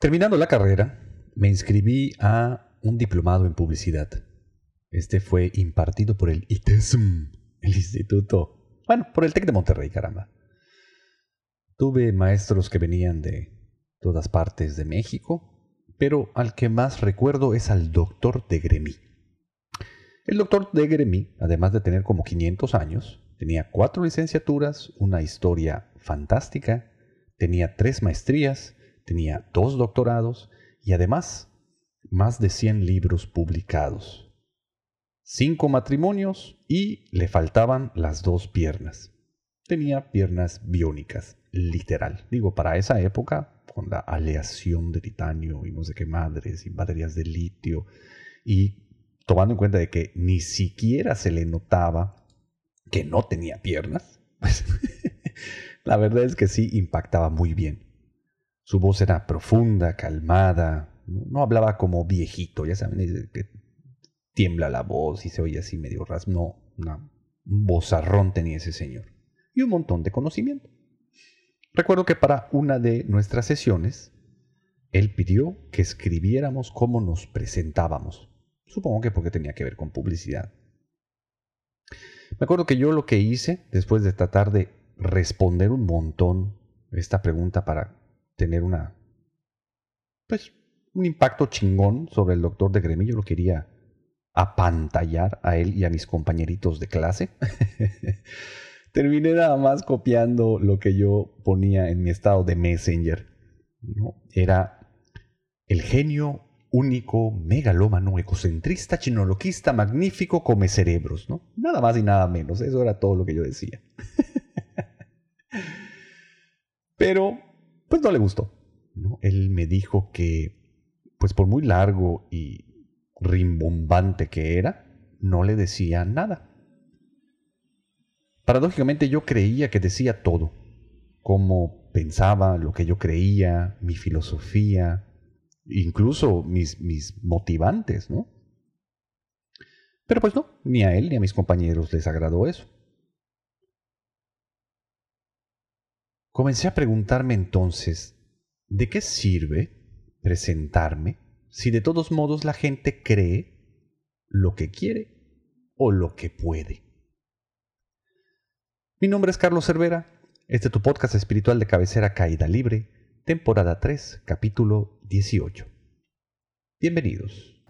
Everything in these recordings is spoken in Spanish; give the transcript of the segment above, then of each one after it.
Terminando la carrera, me inscribí a un diplomado en publicidad. Este fue impartido por el ITESM, el instituto, bueno, por el TEC de Monterrey, caramba. Tuve maestros que venían de todas partes de México, pero al que más recuerdo es al doctor de Gremy. El doctor de Gremy, además de tener como 500 años, tenía cuatro licenciaturas, una historia fantástica, tenía tres maestrías, tenía dos doctorados y además más de 100 libros publicados, cinco matrimonios y le faltaban las dos piernas. Tenía piernas biónicas, literal. Digo, para esa época con la aleación de titanio y no sé qué madres y baterías de litio y tomando en cuenta de que ni siquiera se le notaba que no tenía piernas, pues la verdad es que sí impactaba muy bien. Su voz era profunda, calmada, no hablaba como viejito, ya saben, que tiembla la voz y se oye así medio ras. No, un vozarrón tenía ese señor. Y un montón de conocimiento. Recuerdo que para una de nuestras sesiones, él pidió que escribiéramos cómo nos presentábamos. Supongo que porque tenía que ver con publicidad. Me acuerdo que yo lo que hice, después de tratar de responder un montón esta pregunta para tener una, pues, un impacto chingón sobre el doctor de Gremillo, lo quería apantallar a él y a mis compañeritos de clase. terminé nada más copiando lo que yo ponía en mi estado de Messenger. Era el genio único, megalómano, ecocentrista, chinoloquista, magnífico, come cerebros, ¿no? Nada más y nada menos, eso era todo lo que yo decía. Pero, pues no le gustó. Él me dijo que, pues por muy largo y rimbombante que era, no le decía nada. Paradójicamente yo creía que decía todo, cómo pensaba, lo que yo creía, mi filosofía, incluso mis, mis motivantes, ¿no? Pero pues no, ni a él ni a mis compañeros les agradó eso. Comencé a preguntarme entonces, ¿de qué sirve presentarme si de todos modos la gente cree lo que quiere o lo que puede? Mi nombre es Carlos Cervera. Este es tu podcast espiritual de cabecera Caída Libre, temporada 3, capítulo 18. Bienvenidos.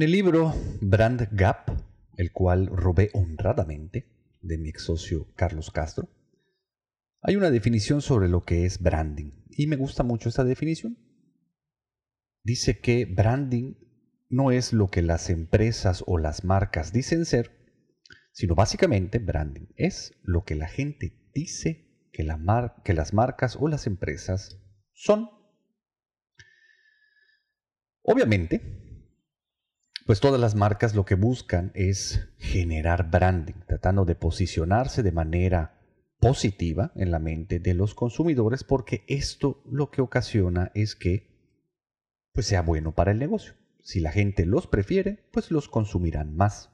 En el libro Brand Gap, el cual robé honradamente de mi ex socio Carlos Castro, hay una definición sobre lo que es branding y me gusta mucho esta definición. Dice que branding no es lo que las empresas o las marcas dicen ser, sino básicamente branding es lo que la gente dice que, la que las marcas o las empresas son. Obviamente, pues todas las marcas lo que buscan es generar branding, tratando de posicionarse de manera positiva en la mente de los consumidores porque esto lo que ocasiona es que pues sea bueno para el negocio. Si la gente los prefiere, pues los consumirán más.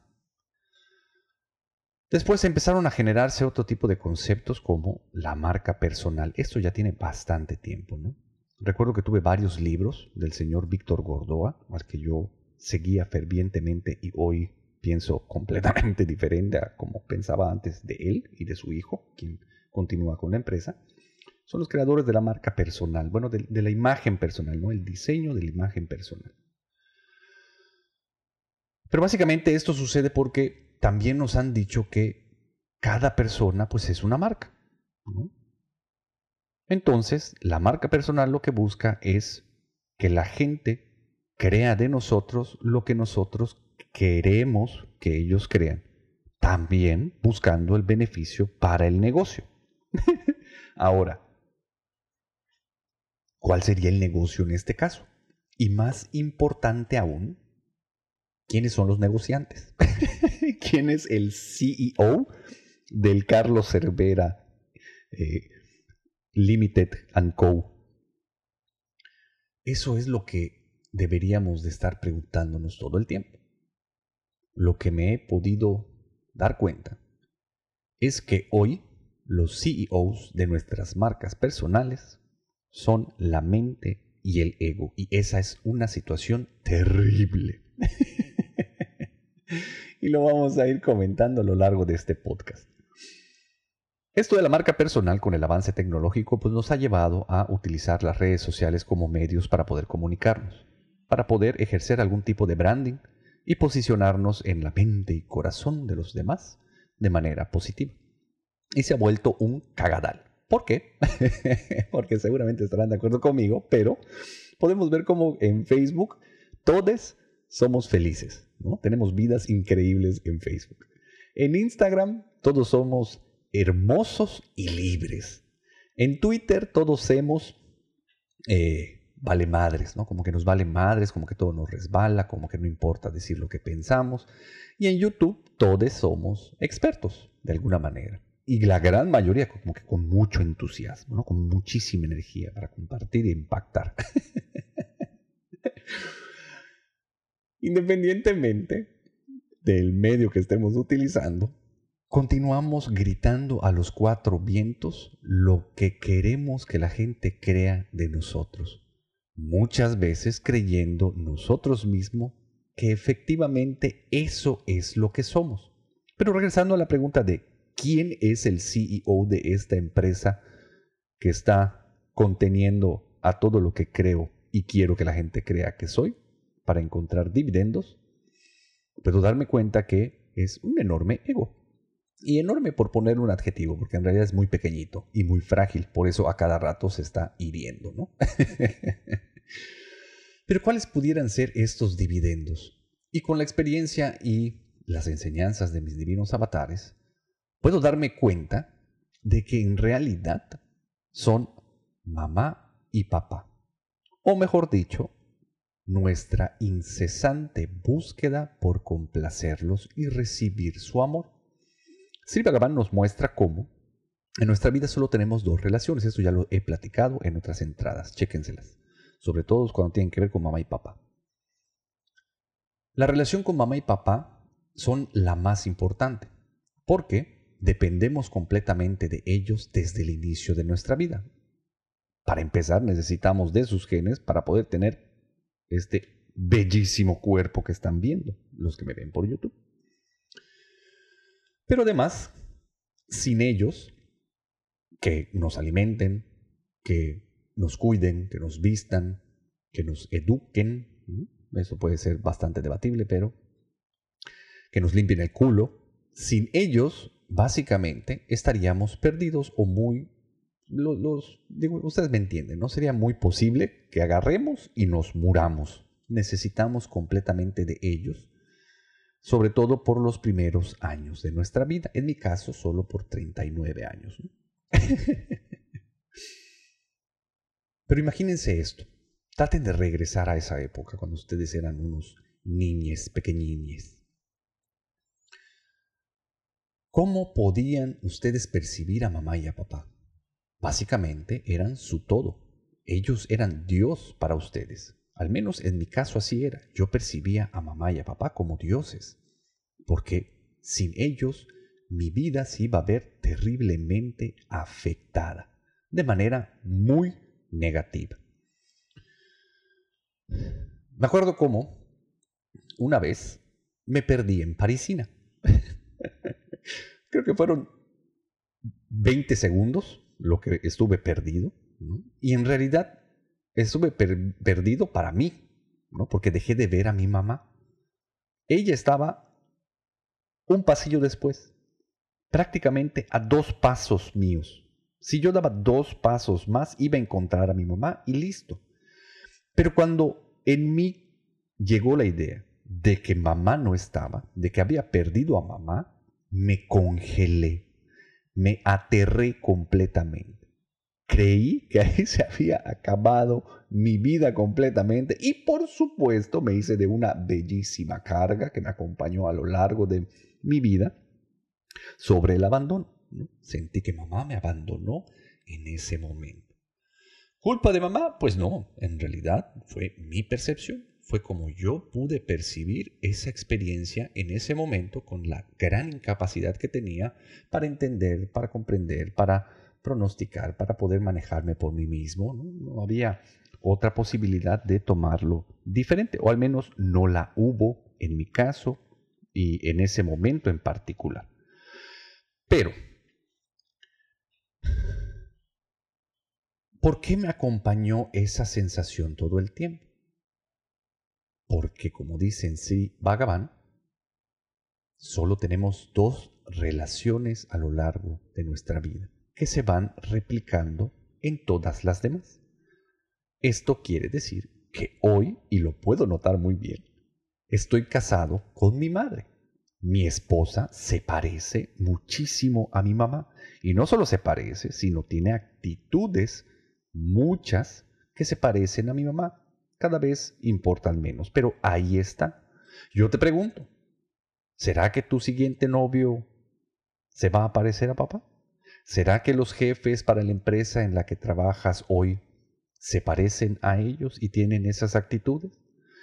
Después empezaron a generarse otro tipo de conceptos como la marca personal. Esto ya tiene bastante tiempo, ¿no? Recuerdo que tuve varios libros del señor Víctor Gordoa, al que yo seguía fervientemente y hoy pienso completamente diferente a como pensaba antes de él y de su hijo, quien continúa con la empresa, son los creadores de la marca personal, bueno, de, la imagen personal, ¿no? El diseño de la imagen personal. Pero básicamente esto sucede porque también nos han dicho que cada persona pues es una marca. Entonces, la marca personal lo que busca es que la gente crea de nosotros lo que nosotros queremos que ellos crean, también buscando el beneficio para el negocio. Ahora, ¿cuál sería el negocio en este caso? Y más importante aún, ¿quiénes son los negociantes? ¿Quién es el CEO del Carlos Cervera eh, Limited Co? Eso es lo que deberíamos de estar preguntándonos todo el tiempo. Lo que me he podido dar cuenta es que hoy los CEOs de nuestras marcas personales son la mente y el ego. Y esa es una situación terrible. y lo vamos a ir comentando a lo largo de este podcast. Esto de la marca personal con el avance tecnológico pues nos ha llevado a utilizar las redes sociales como medios para poder comunicarnos, para poder ejercer algún tipo de branding y posicionarnos en la mente y corazón de los demás de manera positiva y se ha vuelto un cagadal. ¿Por qué? Porque seguramente estarán de acuerdo conmigo, pero podemos ver cómo en Facebook todos somos felices, ¿no? Tenemos vidas increíbles en Facebook. En Instagram todos somos hermosos y libres. En Twitter todos somos eh, vale madres, ¿no? Como que nos vale madres, como que todo nos resbala, como que no importa decir lo que pensamos. Y en YouTube todos somos expertos, de alguna manera y la gran mayoría como que con mucho entusiasmo, ¿no? con muchísima energía para compartir e impactar. Independientemente del medio que estemos utilizando, continuamos gritando a los cuatro vientos lo que queremos que la gente crea de nosotros, muchas veces creyendo nosotros mismos que efectivamente eso es lo que somos. Pero regresando a la pregunta de quién es el CEO de esta empresa que está conteniendo a todo lo que creo y quiero que la gente crea que soy para encontrar dividendos, puedo darme cuenta que es un enorme ego. Y enorme por poner un adjetivo, porque en realidad es muy pequeñito y muy frágil, por eso a cada rato se está hiriendo, ¿no? Pero ¿cuáles pudieran ser estos dividendos? Y con la experiencia y las enseñanzas de mis divinos avatares, puedo darme cuenta de que en realidad son mamá y papá. O mejor dicho, nuestra incesante búsqueda por complacerlos y recibir su amor. Sri Bhagavan nos muestra cómo en nuestra vida solo tenemos dos relaciones. Esto ya lo he platicado en otras entradas. Chéquenselas. Sobre todo cuando tienen que ver con mamá y papá. La relación con mamá y papá son la más importante. Porque dependemos completamente de ellos desde el inicio de nuestra vida. Para empezar, necesitamos de sus genes para poder tener este bellísimo cuerpo que están viendo los que me ven por YouTube. Pero además, sin ellos, que nos alimenten, que nos cuiden, que nos vistan, que nos eduquen, eso puede ser bastante debatible, pero que nos limpien el culo, sin ellos básicamente estaríamos perdidos o muy... Los, ustedes me entienden, ¿no? Sería muy posible que agarremos y nos muramos. Necesitamos completamente de ellos, sobre todo por los primeros años de nuestra vida. En mi caso, solo por 39 años. Pero imagínense esto. Traten de regresar a esa época, cuando ustedes eran unos niñes, pequeñines ¿Cómo podían ustedes percibir a mamá y a papá? Básicamente eran su todo. Ellos eran Dios para ustedes. Al menos en mi caso así era. Yo percibía a mamá y a papá como dioses. Porque sin ellos mi vida se iba a ver terriblemente afectada. De manera muy negativa. Me acuerdo cómo una vez me perdí en Parisina. Creo que fueron 20 segundos lo que estuve perdido. Y en realidad estuve perdido para mí, ¿no? porque dejé de ver a mi mamá. Ella estaba un pasillo después, prácticamente a dos pasos míos. Si yo daba dos pasos más, iba a encontrar a mi mamá y listo. Pero cuando en mí llegó la idea de que mamá no estaba, de que había perdido a mamá, me congelé, me aterré completamente. Creí que ahí se había acabado mi vida completamente y por supuesto me hice de una bellísima carga que me acompañó a lo largo de mi vida sobre el abandono. Sentí que mamá me abandonó en ese momento. ¿Culpa de mamá? Pues no, en realidad fue mi percepción, fue como yo pude percibir esa experiencia en ese momento con la gran incapacidad que tenía para entender, para comprender, para pronosticar, para poder manejarme por mí mismo. No, había otra posibilidad de tomarlo diferente, o al menos no la hubo en mi caso y en ese momento en particular. Pero, ¿por qué me acompañó esa sensación todo el tiempo? Porque como dicen sí Bhagavan, solo tenemos dos relaciones a lo largo de nuestra vida que se van replicando en todas las demás. Esto quiere decir que hoy, y lo puedo notar muy bien, estoy casado con mi madre. Mi esposa se parece muchísimo a mi mamá. Y no solo se parece, sino tiene actitudes, muchas, que se parecen a mi mamá. Cada vez importan menos, pero ahí está. Yo te pregunto, ¿será que tu siguiente novio se va a parecer a papá? ¿Será que los jefes para la empresa en la que trabajas hoy se parecen a ellos y tienen esas actitudes?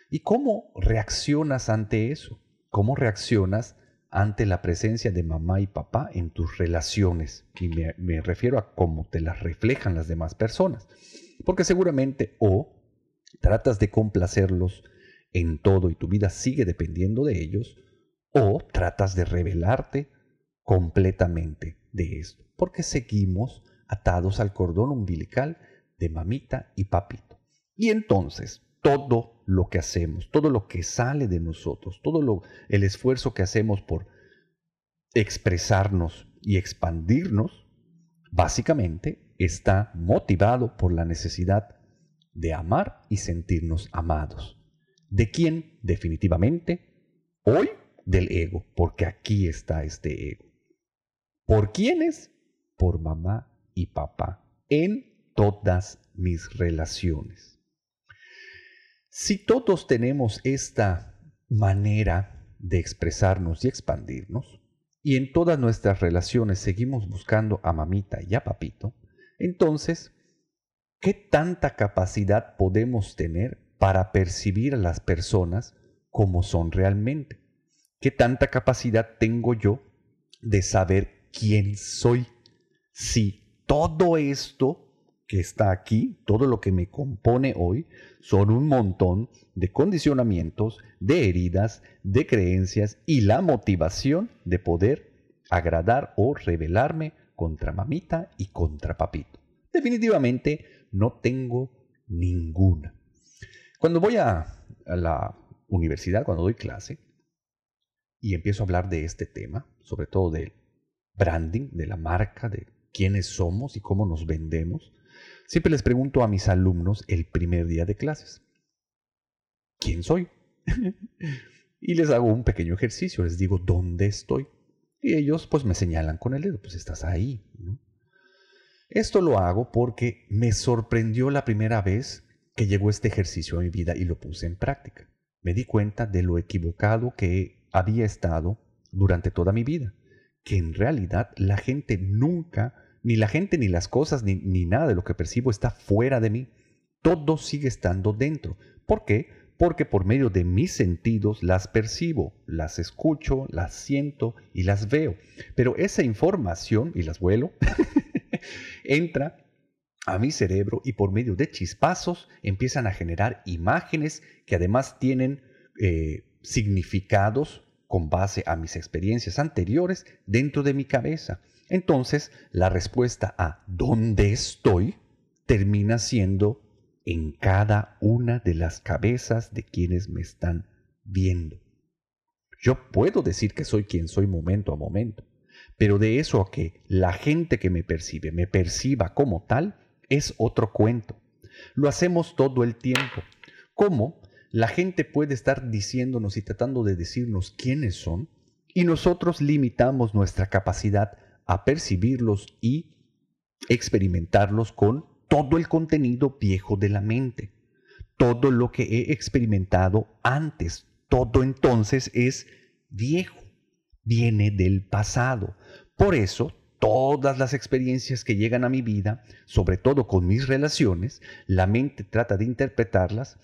¿Y cómo reaccionas ante eso? ¿Cómo reaccionas ante la presencia de mamá y papá en tus relaciones? Y me, refiero a cómo te las reflejan las demás personas. Porque seguramente o tratas de complacerlos en todo y tu vida sigue dependiendo de ellos, o tratas de revelarte completamente de esto, porque seguimos atados al cordón umbilical de mamita y papito. Y entonces, todo lo que hacemos, todo lo que sale de nosotros, todo lo, el esfuerzo que hacemos por expresarnos y expandirnos, básicamente está motivado por la necesidad de amar y sentirnos amados. ¿De quién? Definitivamente, hoy del ego, porque aquí está este ego. ¿Por quiénes? Por mamá y papá en todas mis relaciones. Si todos tenemos esta manera de expresarnos y expandirnos, y en todas nuestras relaciones seguimos buscando a mamita y a papito, entonces, ¿qué tanta capacidad podemos tener para percibir a las personas como son realmente? ¿Qué tanta capacidad tengo yo de saber quién soy. Si todo esto que está aquí, todo lo que me compone hoy, son un montón de condicionamientos, de heridas, de creencias y la motivación de poder agradar o rebelarme contra mamita y contra papito. Definitivamente no tengo ninguna. Cuando voy a, la universidad, cuando doy clase, y empiezo a hablar de este tema, sobre todo de branding, de la marca, de quiénes somos y cómo nos vendemos, siempre les pregunto a mis alumnos el primer día de clases, ¿quién soy? y les hago un pequeño ejercicio, les digo, ¿dónde estoy? Y ellos pues me señalan con el dedo, pues estás ahí. Esto lo hago porque me sorprendió la primera vez que llegó este ejercicio a mi vida y lo puse en práctica. Me di cuenta de lo equivocado que había estado durante toda mi vida que en realidad la gente nunca, ni la gente, ni las cosas, ni, ni nada de lo que percibo está fuera de mí. Todo sigue estando dentro. ¿Por qué? Porque por medio de mis sentidos las percibo, las escucho, las siento y las veo. Pero esa información, y las vuelo, entra a mi cerebro y por medio de chispazos empiezan a generar imágenes que además tienen eh, significados con base a mis experiencias anteriores dentro de mi cabeza. Entonces, la respuesta a ¿dónde estoy? termina siendo en cada una de las cabezas de quienes me están viendo. Yo puedo decir que soy quien soy momento a momento, pero de eso a que la gente que me percibe me perciba como tal es otro cuento. Lo hacemos todo el tiempo. ¿Cómo? La gente puede estar diciéndonos y tratando de decirnos quiénes son, y nosotros limitamos nuestra capacidad a percibirlos y experimentarlos con todo el contenido viejo de la mente, todo lo que he experimentado antes, todo entonces es viejo, viene del pasado. Por eso, todas las experiencias que llegan a mi vida, sobre todo con mis relaciones, la mente trata de interpretarlas,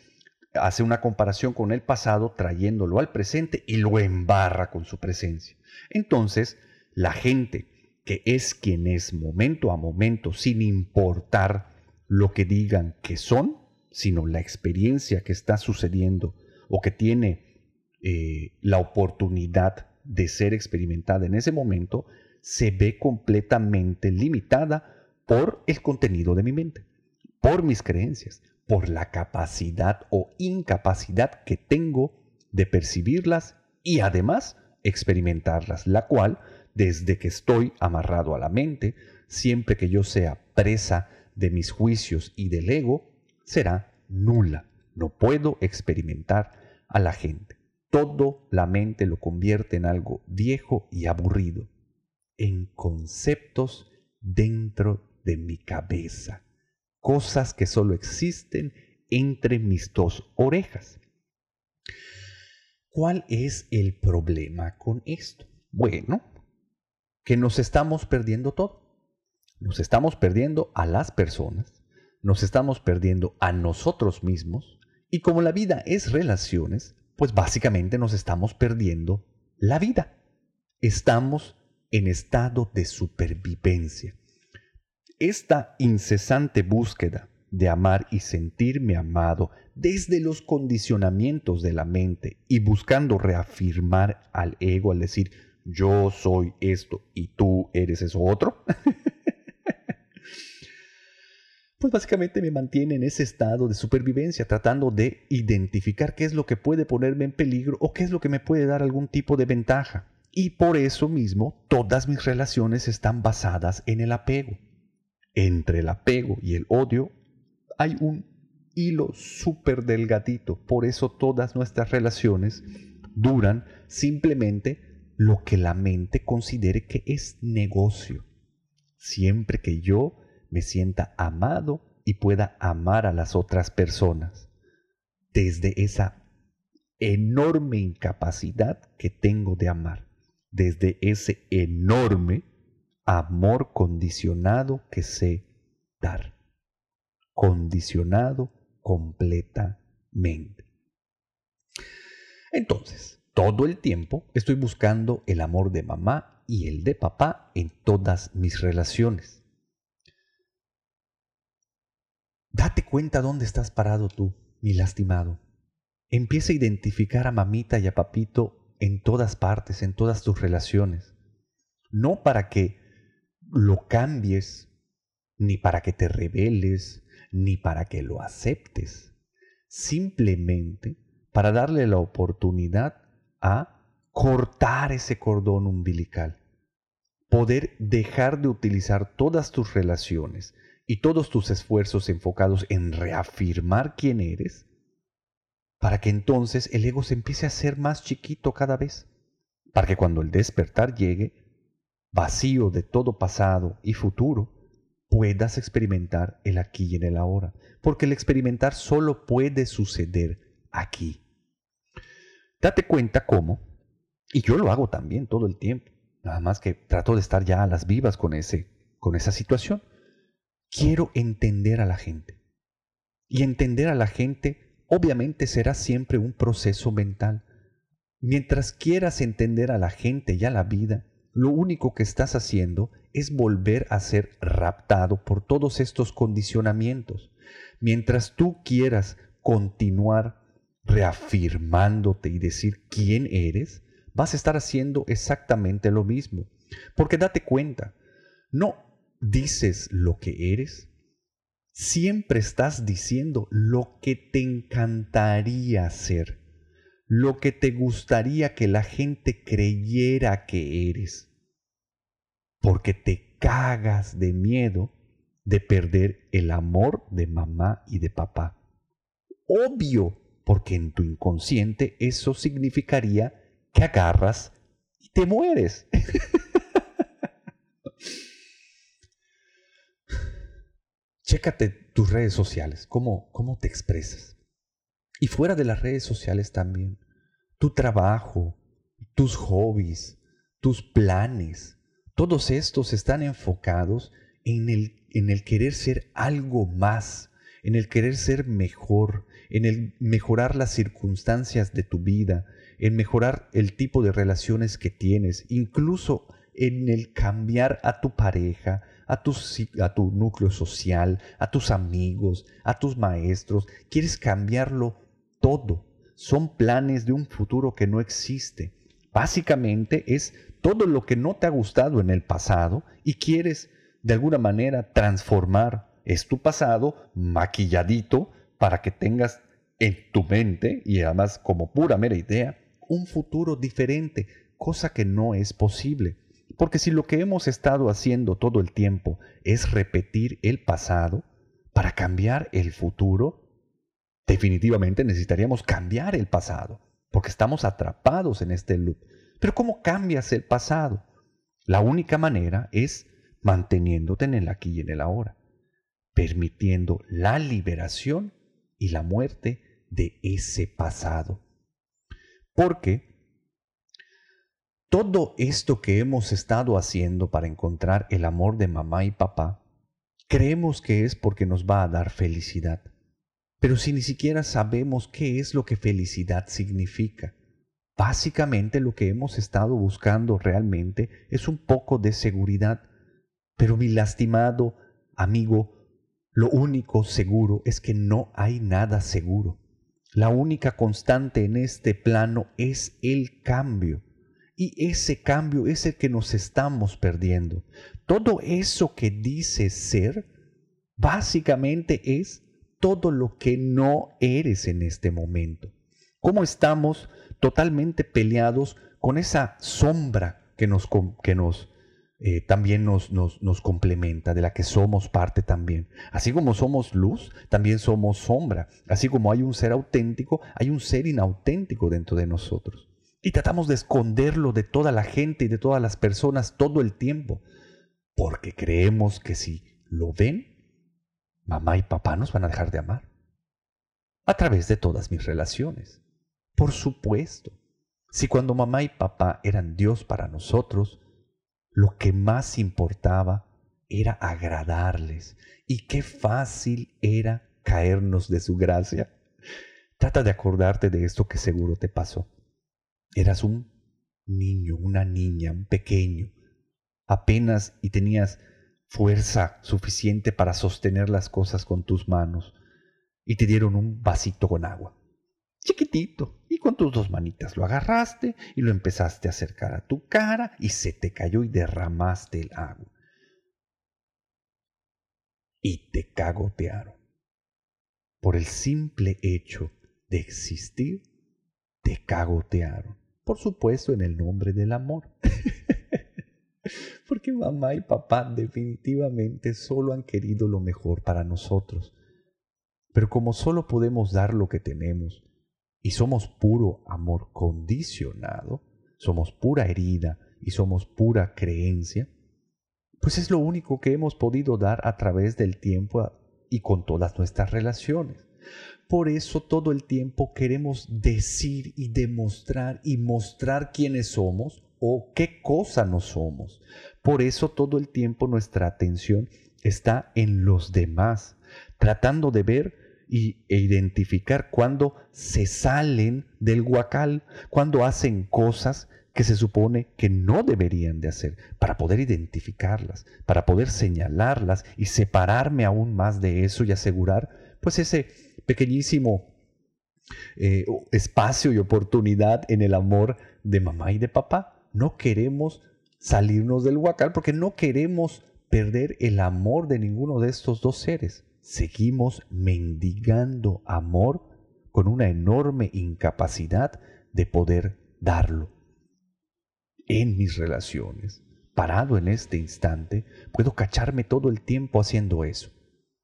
hace una comparación con el pasado, trayéndolo al presente y lo embarra con su presencia. Entonces, la gente que es quien es momento a momento, sin importar lo que digan que son, sino la experiencia que está sucediendo o que tiene eh, la oportunidad de ser experimentada en ese momento, se ve completamente limitada por el contenido de mi mente, por mis creencias, por la capacidad o incapacidad que tengo de percibirlas y además experimentarlas, la cual desde que estoy amarrado a la mente, siempre que yo sea presa de mis juicios y del ego, será nula. No puedo experimentar a la gente. Todo la mente lo convierte en algo viejo y aburrido, en conceptos dentro de mi cabeza, cosas que solo existen entre mis dos orejas. ¿Cuál es el problema con esto? Bueno, que nos estamos perdiendo todo. Nos estamos perdiendo a las personas, nos estamos perdiendo a nosotros mismos y como la vida es relaciones, pues básicamente nos estamos perdiendo la vida. Estamos en estado de supervivencia. Esta incesante búsqueda de amar y sentirme amado desde los condicionamientos de la mente y buscando reafirmar al ego al decir yo soy esto y tú eres eso otro, pues básicamente me mantiene en ese estado de supervivencia, tratando de identificar qué es lo que puede ponerme en peligro o qué es lo que me puede dar algún tipo de ventaja. Y por eso mismo todas mis relaciones están basadas en el apego. Entre el apego y el odio hay un hilo súper delgadito. Por eso todas nuestras relaciones duran simplemente lo que la mente considere que es negocio. Siempre que yo me sienta amado y pueda amar a las otras personas. Desde esa enorme incapacidad que tengo de amar. Desde ese enorme amor condicionado que sé dar. Condicionado completamente. Entonces, todo el tiempo estoy buscando el amor de mamá y el de papá en todas mis relaciones. Date cuenta dónde estás parado tú, mi lastimado. Empieza a identificar a mamita y a papito en todas partes, en todas tus relaciones. No para que lo cambies, ni para que te rebeles, ni para que lo aceptes. Simplemente para darle la oportunidad a cortar ese cordón umbilical, poder dejar de utilizar todas tus relaciones y todos tus esfuerzos enfocados en reafirmar quién eres, para que entonces el ego se empiece a hacer más chiquito cada vez, para que cuando el despertar llegue, vacío de todo pasado y futuro, puedas experimentar el aquí y el ahora, porque el experimentar solo puede suceder aquí. Date cuenta cómo, y yo lo hago también todo el tiempo, nada más que trato de estar ya a las vivas con, ese, con esa situación. Quiero entender a la gente. Y entender a la gente obviamente será siempre un proceso mental. Mientras quieras entender a la gente y a la vida, lo único que estás haciendo es volver a ser raptado por todos estos condicionamientos. Mientras tú quieras continuar reafirmándote y decir quién eres, vas a estar haciendo exactamente lo mismo. Porque date cuenta, no dices lo que eres, siempre estás diciendo lo que te encantaría ser, lo que te gustaría que la gente creyera que eres. Porque te cagas de miedo de perder el amor de mamá y de papá. Obvio porque en tu inconsciente eso significaría que agarras y te mueres. Chécate tus redes sociales, cómo, cómo te expresas. Y fuera de las redes sociales también, tu trabajo, tus hobbies, tus planes, todos estos están enfocados en el, en el querer ser algo más, en el querer ser mejor, en el mejorar las circunstancias de tu vida, en mejorar el tipo de relaciones que tienes, incluso en el cambiar a tu pareja, a tu, a tu núcleo social, a tus amigos, a tus maestros. Quieres cambiarlo todo. Son planes de un futuro que no existe. Básicamente es todo lo que no te ha gustado en el pasado y quieres de alguna manera transformar. Es tu pasado maquilladito para que tengas en tu mente y además como pura mera idea un futuro diferente, cosa que no es posible. Porque si lo que hemos estado haciendo todo el tiempo es repetir el pasado para cambiar el futuro, definitivamente necesitaríamos cambiar el pasado, porque estamos atrapados en este loop. Pero ¿cómo cambias el pasado? La única manera es manteniéndote en el aquí y en el ahora, permitiendo la liberación y la muerte de ese pasado. Porque todo esto que hemos estado haciendo para encontrar el amor de mamá y papá, creemos que es porque nos va a dar felicidad. Pero si ni siquiera sabemos qué es lo que felicidad significa, básicamente lo que hemos estado buscando realmente es un poco de seguridad. Pero mi lastimado amigo, lo único seguro es que no hay nada seguro. La única constante en este plano es el cambio. Y ese cambio es el que nos estamos perdiendo. Todo eso que dice ser, básicamente es todo lo que no eres en este momento. ¿Cómo estamos totalmente peleados con esa sombra que nos, que nos eh, también nos, nos, nos complementa, de la que somos parte también. Así como somos luz, también somos sombra. Así como hay un ser auténtico, hay un ser inauténtico dentro de nosotros. Y tratamos de esconderlo de toda la gente y de todas las personas todo el tiempo, porque creemos que si lo ven, mamá y papá nos van a dejar de amar. A través de todas mis relaciones. Por supuesto. Si cuando mamá y papá eran Dios para nosotros, lo que más importaba era agradarles. Y qué fácil era caernos de su gracia. Trata de acordarte de esto que seguro te pasó. Eras un niño, una niña, un pequeño, apenas y tenías fuerza suficiente para sostener las cosas con tus manos y te dieron un vasito con agua, chiquitito, y con tus dos manitas lo agarraste y lo empezaste a acercar a tu cara y se te cayó y derramaste el agua. Y te cagotearon. Por el simple hecho de existir, te cagotearon. Por supuesto, en el nombre del amor. Porque mamá y papá definitivamente solo han querido lo mejor para nosotros. Pero como solo podemos dar lo que tenemos y somos puro amor condicionado, somos pura herida y somos pura creencia, pues es lo único que hemos podido dar a través del tiempo y con todas nuestras relaciones. Por eso todo el tiempo queremos decir y demostrar y mostrar quiénes somos o qué cosa no somos. Por eso todo el tiempo nuestra atención está en los demás, tratando de ver y, e identificar cuando se salen del huacal, cuando hacen cosas que se supone que no deberían de hacer, para poder identificarlas, para poder señalarlas y separarme aún más de eso y asegurar pues ese pequeñísimo eh, espacio y oportunidad en el amor de mamá y de papá. No queremos salirnos del huacal porque no queremos perder el amor de ninguno de estos dos seres. Seguimos mendigando amor con una enorme incapacidad de poder darlo. En mis relaciones, parado en este instante, puedo cacharme todo el tiempo haciendo eso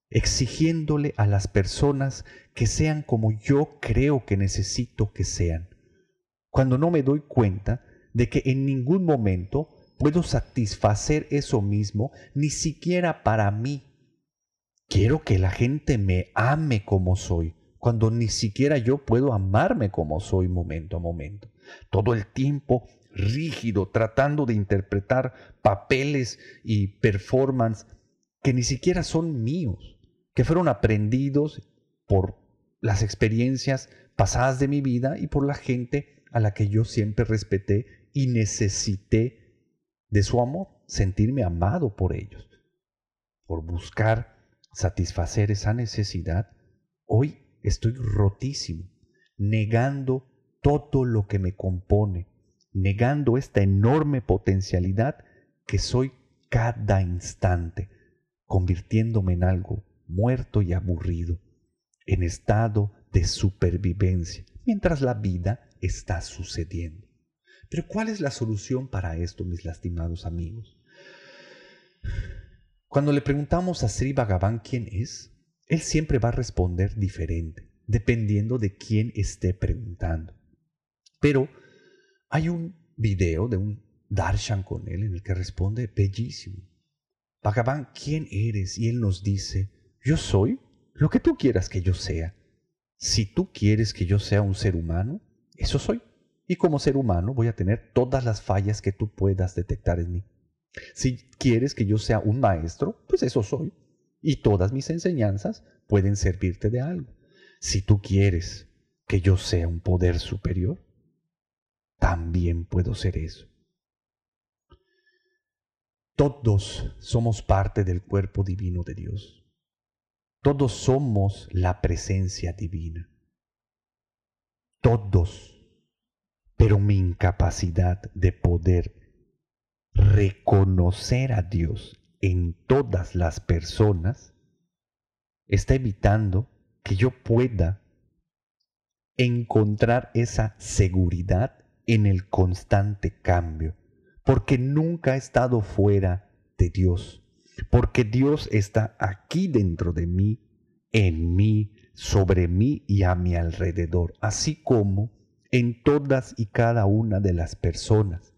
exigiéndole a las personas que sean como yo creo que necesito que sean, cuando no me doy cuenta de que en ningún momento puedo satisfacer eso mismo, ni siquiera para mí. Quiero que la gente me ame como soy, cuando ni siquiera yo puedo amarme como soy momento a momento. Todo el tiempo rígido, tratando de interpretar papeles y performance que ni siquiera son míos, que fueron aprendidos por las experiencias pasadas de mi vida y por la gente a la que yo siempre respeté y necesité de su amor, sentirme amado por ellos. Por buscar satisfacer esa necesidad, hoy estoy rotísimo, negando todo lo que me compone, negando esta enorme potencialidad que soy cada instante, convirtiéndome en algo muerto y aburrido, en estado de supervivencia, mientras la vida está sucediendo. Pero ¿cuál es la solución para esto, mis lastimados amigos? Cuando le preguntamos a Sri Bhagavan quién es, él siempre va a responder diferente, dependiendo de quién esté preguntando. Pero hay un video de un darshan con él en el que responde bellísimo. Bhagavan, ¿quién eres? Y él nos dice, yo soy lo que tú quieras que yo sea. Si tú quieres que yo sea un ser humano, eso soy. Y como ser humano voy a tener todas las fallas que tú puedas detectar en mí. Si quieres que yo sea un maestro, pues eso soy. Y todas mis enseñanzas pueden servirte de algo. Si tú quieres que yo sea un poder superior, también puedo ser eso. Todos somos parte del cuerpo divino de Dios. Todos somos la presencia divina. Todos. Pero mi incapacidad de poder reconocer a Dios en todas las personas está evitando que yo pueda encontrar esa seguridad en el constante cambio, porque nunca ha estado fuera de Dios, porque Dios está aquí dentro de mí, en mí, sobre mí y a mi alrededor, así como en todas y cada una de las personas.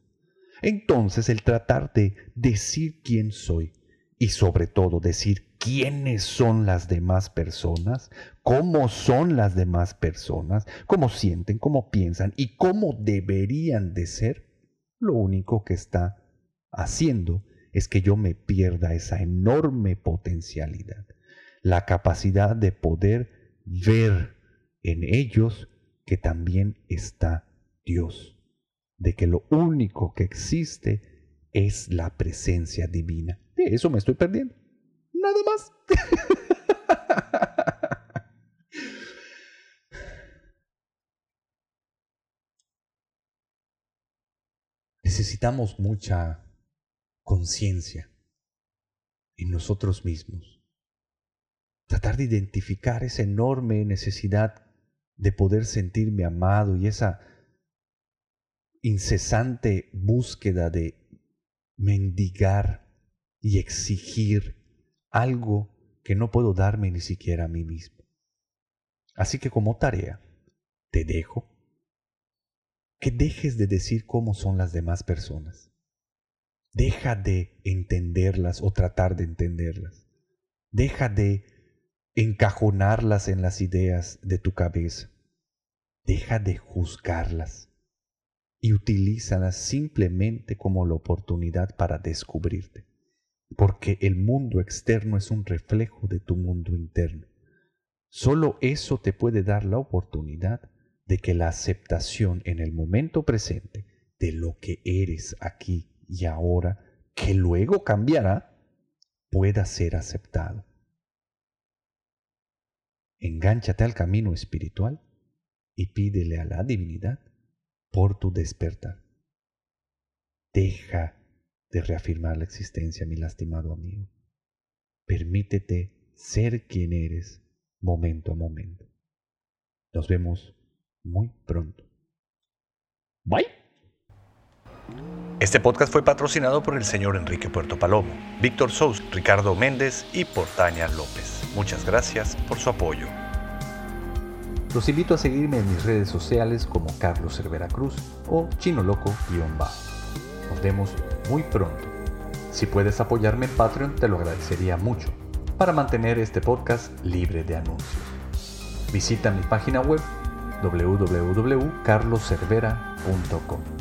Entonces el tratar de decir quién soy y sobre todo decir quiénes son las demás personas, cómo son las demás personas, cómo sienten, cómo piensan y cómo deberían de ser, lo único que está haciendo es que yo me pierda esa enorme potencialidad, la capacidad de poder ver en ellos que también está Dios, de que lo único que existe es la presencia divina. De eso me estoy perdiendo. Nada más. Necesitamos mucha conciencia en nosotros mismos. Tratar de identificar esa enorme necesidad de poder sentirme amado y esa incesante búsqueda de mendigar y exigir algo que no puedo darme ni siquiera a mí mismo. Así que como tarea, te dejo que dejes de decir cómo son las demás personas. Deja de entenderlas o tratar de entenderlas. Deja de encajonarlas en las ideas de tu cabeza. Deja de juzgarlas y utilízalas simplemente como la oportunidad para descubrirte porque el mundo externo es un reflejo de tu mundo interno. Solo eso te puede dar la oportunidad de que la aceptación en el momento presente de lo que eres aquí y ahora, que luego cambiará, pueda ser aceptado. Engánchate al camino espiritual y pídele a la divinidad por tu despertar. Deja de reafirmar la existencia, mi lastimado amigo. Permítete ser quien eres momento a momento. Nos vemos muy pronto. Bye. Este podcast fue patrocinado por el señor Enrique Puerto Palomo, Víctor Sous, Ricardo Méndez y Portaña López. Muchas gracias por su apoyo. Los invito a seguirme en mis redes sociales como Carlos Cervera Cruz o Chino Loco-Bajo. Nos vemos muy pronto. Si puedes apoyarme en Patreon te lo agradecería mucho para mantener este podcast libre de anuncios. Visita mi página web www.carloservera.com.